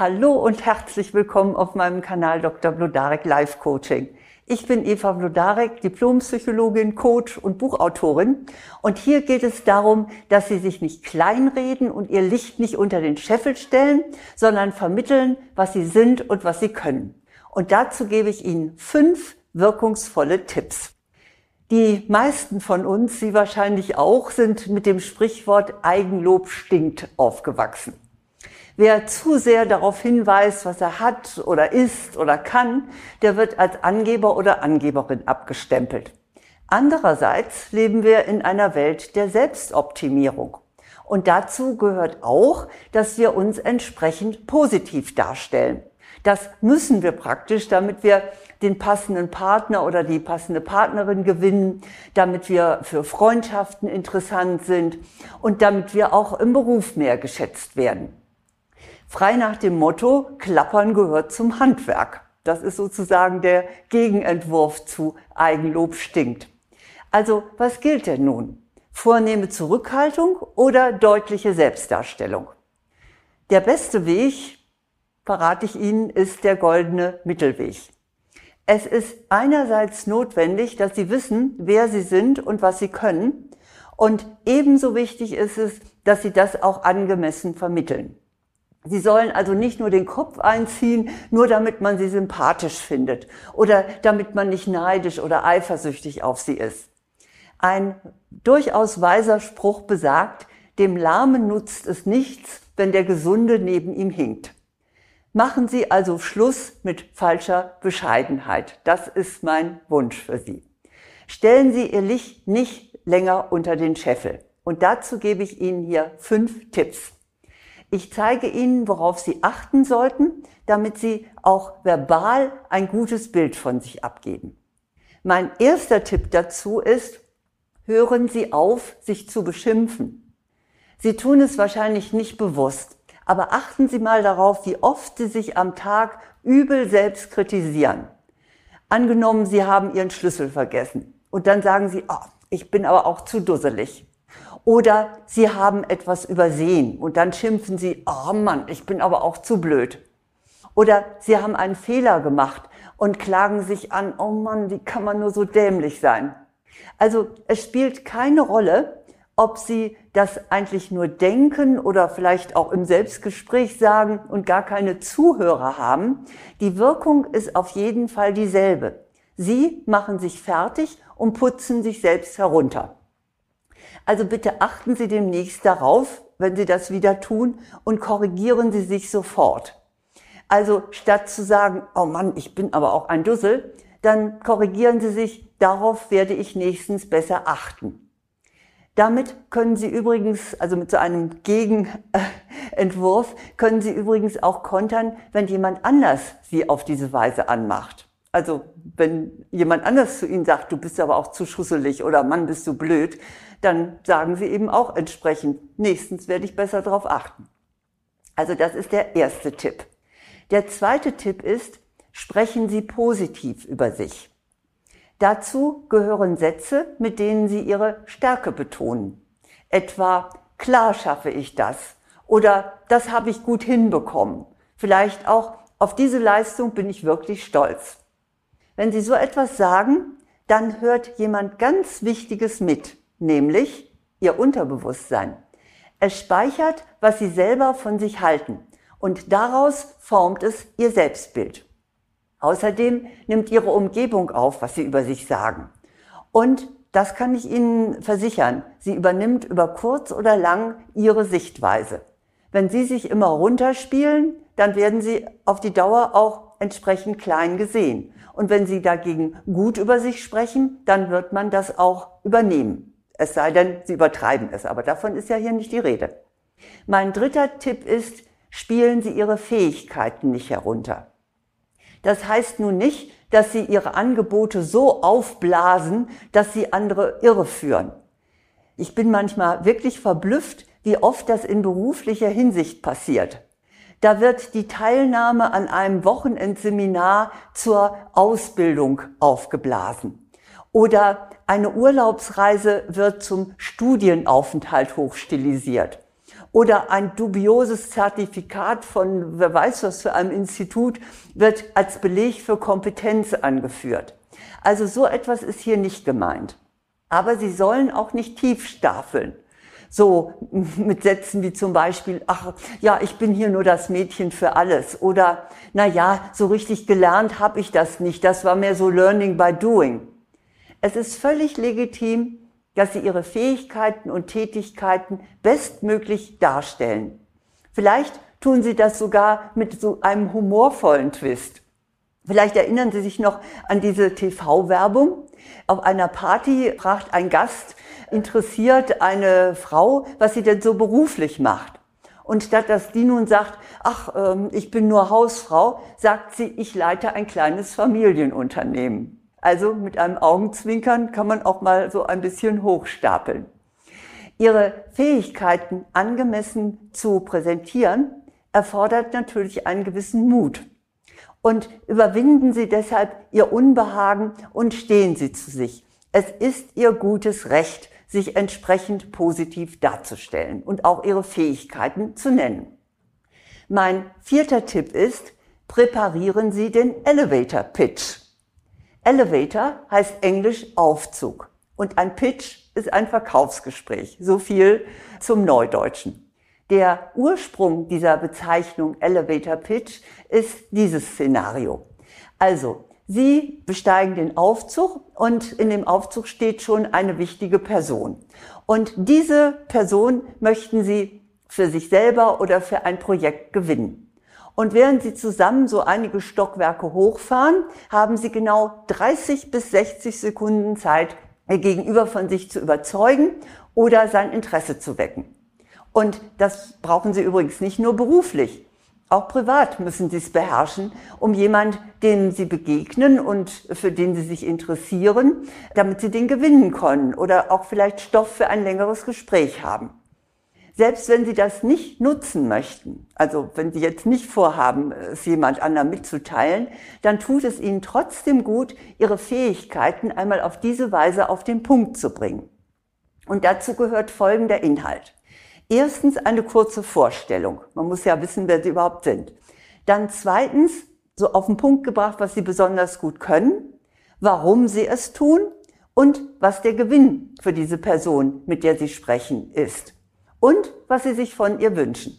Hallo und herzlich willkommen auf meinem Kanal Dr. Blodarek Life Coaching. Ich bin Eva Blodarek, Diplompsychologin, Coach und Buchautorin. Und hier geht es darum, dass Sie sich nicht kleinreden und Ihr Licht nicht unter den Scheffel stellen, sondern vermitteln, was Sie sind und was Sie können. Und dazu gebe ich Ihnen fünf wirkungsvolle Tipps. Die meisten von uns, Sie wahrscheinlich auch, sind mit dem Sprichwort Eigenlob stinkt aufgewachsen. Wer zu sehr darauf hinweist, was er hat oder ist oder kann, der wird als Angeber oder Angeberin abgestempelt. Andererseits leben wir in einer Welt der Selbstoptimierung. Und dazu gehört auch, dass wir uns entsprechend positiv darstellen. Das müssen wir praktisch, damit wir den passenden Partner oder die passende Partnerin gewinnen, damit wir für Freundschaften interessant sind und damit wir auch im Beruf mehr geschätzt werden. Frei nach dem Motto, Klappern gehört zum Handwerk. Das ist sozusagen der Gegenentwurf zu Eigenlob stinkt. Also, was gilt denn nun? Vornehme Zurückhaltung oder deutliche Selbstdarstellung? Der beste Weg, verrate ich Ihnen, ist der goldene Mittelweg. Es ist einerseits notwendig, dass Sie wissen, wer Sie sind und was Sie können. Und ebenso wichtig ist es, dass Sie das auch angemessen vermitteln. Sie sollen also nicht nur den Kopf einziehen, nur damit man sie sympathisch findet oder damit man nicht neidisch oder eifersüchtig auf sie ist. Ein durchaus weiser Spruch besagt, dem Lahmen nutzt es nichts, wenn der Gesunde neben ihm hinkt. Machen Sie also Schluss mit falscher Bescheidenheit. Das ist mein Wunsch für Sie. Stellen Sie Ihr Licht nicht länger unter den Scheffel. Und dazu gebe ich Ihnen hier fünf Tipps. Ich zeige Ihnen, worauf Sie achten sollten, damit Sie auch verbal ein gutes Bild von sich abgeben. Mein erster Tipp dazu ist, hören Sie auf, sich zu beschimpfen. Sie tun es wahrscheinlich nicht bewusst, aber achten Sie mal darauf, wie oft Sie sich am Tag übel selbst kritisieren. Angenommen, Sie haben Ihren Schlüssel vergessen und dann sagen Sie, oh, ich bin aber auch zu dusselig. Oder sie haben etwas übersehen und dann schimpfen sie, oh Mann, ich bin aber auch zu blöd. Oder sie haben einen Fehler gemacht und klagen sich an, oh Mann, wie kann man nur so dämlich sein? Also es spielt keine Rolle, ob sie das eigentlich nur denken oder vielleicht auch im Selbstgespräch sagen und gar keine Zuhörer haben. Die Wirkung ist auf jeden Fall dieselbe. Sie machen sich fertig und putzen sich selbst herunter. Also bitte achten Sie demnächst darauf, wenn Sie das wieder tun und korrigieren Sie sich sofort. Also statt zu sagen, oh Mann, ich bin aber auch ein Dussel, dann korrigieren Sie sich, darauf werde ich nächstens besser achten. Damit können Sie übrigens, also mit so einem Gegenentwurf, können Sie übrigens auch kontern, wenn jemand anders Sie auf diese Weise anmacht. Also wenn jemand anders zu Ihnen sagt, du bist aber auch zu schusselig oder Mann, bist du blöd, dann sagen Sie eben auch entsprechend, nächstens werde ich besser darauf achten. Also das ist der erste Tipp. Der zweite Tipp ist, sprechen Sie positiv über sich. Dazu gehören Sätze, mit denen Sie Ihre Stärke betonen. Etwa, klar schaffe ich das oder das habe ich gut hinbekommen. Vielleicht auch, auf diese Leistung bin ich wirklich stolz. Wenn Sie so etwas sagen, dann hört jemand ganz Wichtiges mit, nämlich Ihr Unterbewusstsein. Es speichert, was Sie selber von sich halten und daraus formt es Ihr Selbstbild. Außerdem nimmt Ihre Umgebung auf, was Sie über sich sagen. Und das kann ich Ihnen versichern, sie übernimmt über kurz oder lang Ihre Sichtweise. Wenn Sie sich immer runterspielen, dann werden Sie auf die Dauer auch entsprechend klein gesehen. Und wenn Sie dagegen gut über sich sprechen, dann wird man das auch übernehmen. Es sei denn, Sie übertreiben es, aber davon ist ja hier nicht die Rede. Mein dritter Tipp ist, spielen Sie Ihre Fähigkeiten nicht herunter. Das heißt nun nicht, dass Sie Ihre Angebote so aufblasen, dass Sie andere irreführen. Ich bin manchmal wirklich verblüfft, wie oft das in beruflicher Hinsicht passiert. Da wird die Teilnahme an einem Wochenendseminar zur Ausbildung aufgeblasen. Oder eine Urlaubsreise wird zum Studienaufenthalt hochstilisiert. oder ein dubioses Zertifikat von wer weiß was für einem Institut wird als Beleg für Kompetenz angeführt. Also so etwas ist hier nicht gemeint. Aber sie sollen auch nicht tief stapeln. So mit Sätzen wie zum Beispiel, ach ja, ich bin hier nur das Mädchen für alles. Oder, na ja, so richtig gelernt habe ich das nicht. Das war mehr so Learning by Doing. Es ist völlig legitim, dass sie ihre Fähigkeiten und Tätigkeiten bestmöglich darstellen. Vielleicht tun sie das sogar mit so einem humorvollen Twist. Vielleicht erinnern Sie sich noch an diese TV-Werbung. Auf einer Party fragt ein Gast, interessiert eine Frau, was sie denn so beruflich macht. Und statt dass die nun sagt, ach, ähm, ich bin nur Hausfrau, sagt sie, ich leite ein kleines Familienunternehmen. Also mit einem Augenzwinkern kann man auch mal so ein bisschen hochstapeln. Ihre Fähigkeiten angemessen zu präsentieren, erfordert natürlich einen gewissen Mut. Und überwinden Sie deshalb Ihr Unbehagen und stehen Sie zu sich. Es ist Ihr gutes Recht, sich entsprechend positiv darzustellen und auch ihre Fähigkeiten zu nennen. Mein vierter Tipp ist, präparieren Sie den Elevator Pitch. Elevator heißt Englisch Aufzug und ein Pitch ist ein Verkaufsgespräch. So viel zum Neudeutschen. Der Ursprung dieser Bezeichnung Elevator Pitch ist dieses Szenario. Also, Sie besteigen den Aufzug und in dem Aufzug steht schon eine wichtige Person. Und diese Person möchten Sie für sich selber oder für ein Projekt gewinnen. Und während Sie zusammen so einige Stockwerke hochfahren, haben Sie genau 30 bis 60 Sekunden Zeit, Ihr Gegenüber von sich zu überzeugen oder sein Interesse zu wecken. Und das brauchen Sie übrigens nicht nur beruflich. Auch privat müssen Sie es beherrschen, um jemand, dem Sie begegnen und für den Sie sich interessieren, damit Sie den gewinnen können oder auch vielleicht Stoff für ein längeres Gespräch haben. Selbst wenn Sie das nicht nutzen möchten, also wenn Sie jetzt nicht vorhaben, es jemand anderem mitzuteilen, dann tut es Ihnen trotzdem gut, Ihre Fähigkeiten einmal auf diese Weise auf den Punkt zu bringen. Und dazu gehört folgender Inhalt. Erstens eine kurze Vorstellung. Man muss ja wissen, wer sie überhaupt sind. Dann zweitens so auf den Punkt gebracht, was sie besonders gut können, warum sie es tun und was der Gewinn für diese Person, mit der sie sprechen, ist. Und was sie sich von ihr wünschen.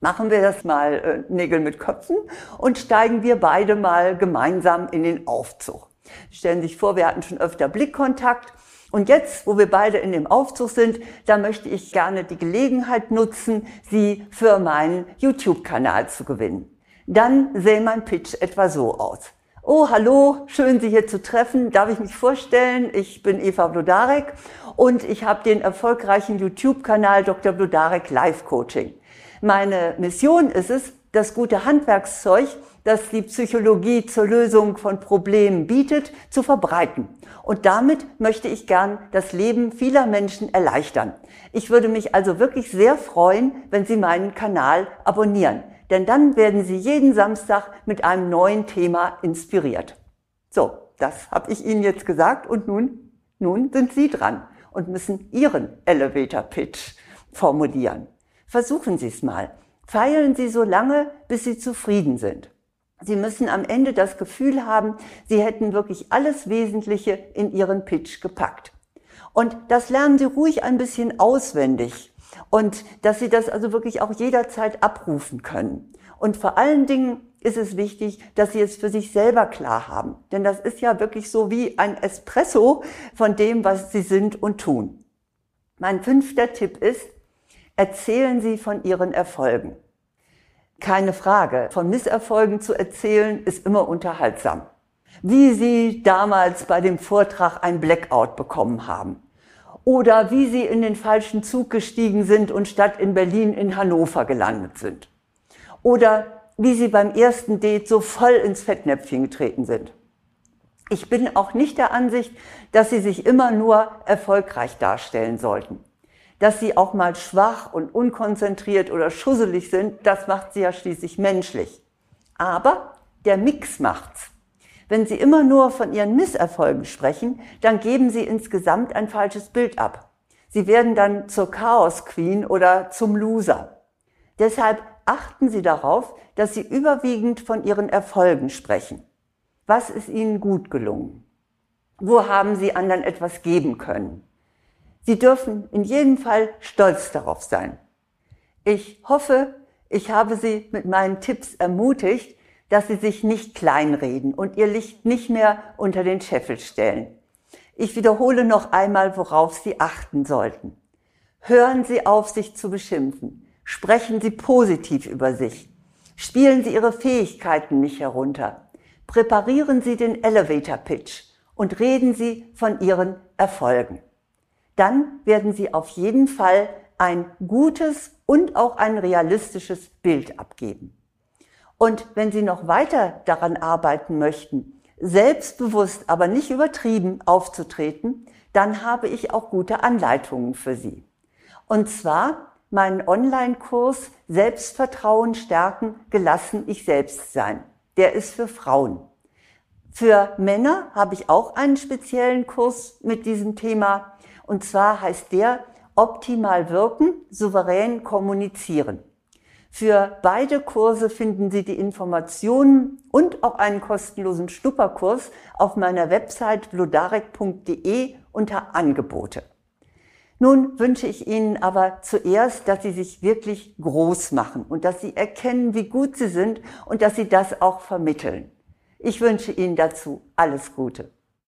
Machen wir das mal äh, Nägel mit Köpfen und steigen wir beide mal gemeinsam in den Aufzug. Stellen Sie sich vor, wir hatten schon öfter Blickkontakt und jetzt, wo wir beide in dem Aufzug sind, da möchte ich gerne die Gelegenheit nutzen, Sie für meinen YouTube-Kanal zu gewinnen. Dann sähe mein Pitch etwa so aus. Oh, hallo, schön Sie hier zu treffen. Darf ich mich vorstellen? Ich bin Eva Blodarek und ich habe den erfolgreichen YouTube-Kanal Dr. Blodarek Life Coaching. Meine Mission ist es, das gute Handwerkszeug, das die Psychologie zur Lösung von Problemen bietet, zu verbreiten. Und damit möchte ich gern das Leben vieler Menschen erleichtern. Ich würde mich also wirklich sehr freuen, wenn Sie meinen Kanal abonnieren. Denn dann werden Sie jeden Samstag mit einem neuen Thema inspiriert. So, das habe ich Ihnen jetzt gesagt und nun, nun sind Sie dran und müssen Ihren Elevator Pitch formulieren. Versuchen Sie es mal. Feilen Sie so lange, bis Sie zufrieden sind. Sie müssen am Ende das Gefühl haben, Sie hätten wirklich alles Wesentliche in Ihren Pitch gepackt. Und das lernen Sie ruhig ein bisschen auswendig und dass Sie das also wirklich auch jederzeit abrufen können. Und vor allen Dingen ist es wichtig, dass Sie es für sich selber klar haben. Denn das ist ja wirklich so wie ein Espresso von dem, was Sie sind und tun. Mein fünfter Tipp ist, erzählen Sie von Ihren Erfolgen. Keine Frage, von Misserfolgen zu erzählen ist immer unterhaltsam. Wie Sie damals bei dem Vortrag ein Blackout bekommen haben. Oder wie Sie in den falschen Zug gestiegen sind und statt in Berlin in Hannover gelandet sind. Oder wie Sie beim ersten Date so voll ins Fettnäpfchen getreten sind. Ich bin auch nicht der Ansicht, dass Sie sich immer nur erfolgreich darstellen sollten. Dass sie auch mal schwach und unkonzentriert oder schusselig sind, das macht sie ja schließlich menschlich. Aber der Mix macht's. Wenn Sie immer nur von Ihren Misserfolgen sprechen, dann geben Sie insgesamt ein falsches Bild ab. Sie werden dann zur Chaos Queen oder zum Loser. Deshalb achten Sie darauf, dass Sie überwiegend von Ihren Erfolgen sprechen. Was ist Ihnen gut gelungen? Wo haben Sie anderen etwas geben können? Sie dürfen in jedem Fall stolz darauf sein. Ich hoffe, ich habe Sie mit meinen Tipps ermutigt, dass Sie sich nicht kleinreden und Ihr Licht nicht mehr unter den Scheffel stellen. Ich wiederhole noch einmal, worauf Sie achten sollten. Hören Sie auf, sich zu beschimpfen. Sprechen Sie positiv über sich. Spielen Sie Ihre Fähigkeiten nicht herunter. Präparieren Sie den Elevator Pitch und reden Sie von Ihren Erfolgen. Dann werden Sie auf jeden Fall ein gutes und auch ein realistisches Bild abgeben. Und wenn Sie noch weiter daran arbeiten möchten, selbstbewusst, aber nicht übertrieben aufzutreten, dann habe ich auch gute Anleitungen für Sie. Und zwar meinen Online-Kurs Selbstvertrauen stärken, gelassen ich selbst sein. Der ist für Frauen. Für Männer habe ich auch einen speziellen Kurs mit diesem Thema. Und zwar heißt der Optimal wirken, souverän kommunizieren. Für beide Kurse finden Sie die Informationen und auch einen kostenlosen Schnupperkurs auf meiner Website blodarek.de unter Angebote. Nun wünsche ich Ihnen aber zuerst, dass Sie sich wirklich groß machen und dass Sie erkennen, wie gut Sie sind und dass Sie das auch vermitteln. Ich wünsche Ihnen dazu alles Gute.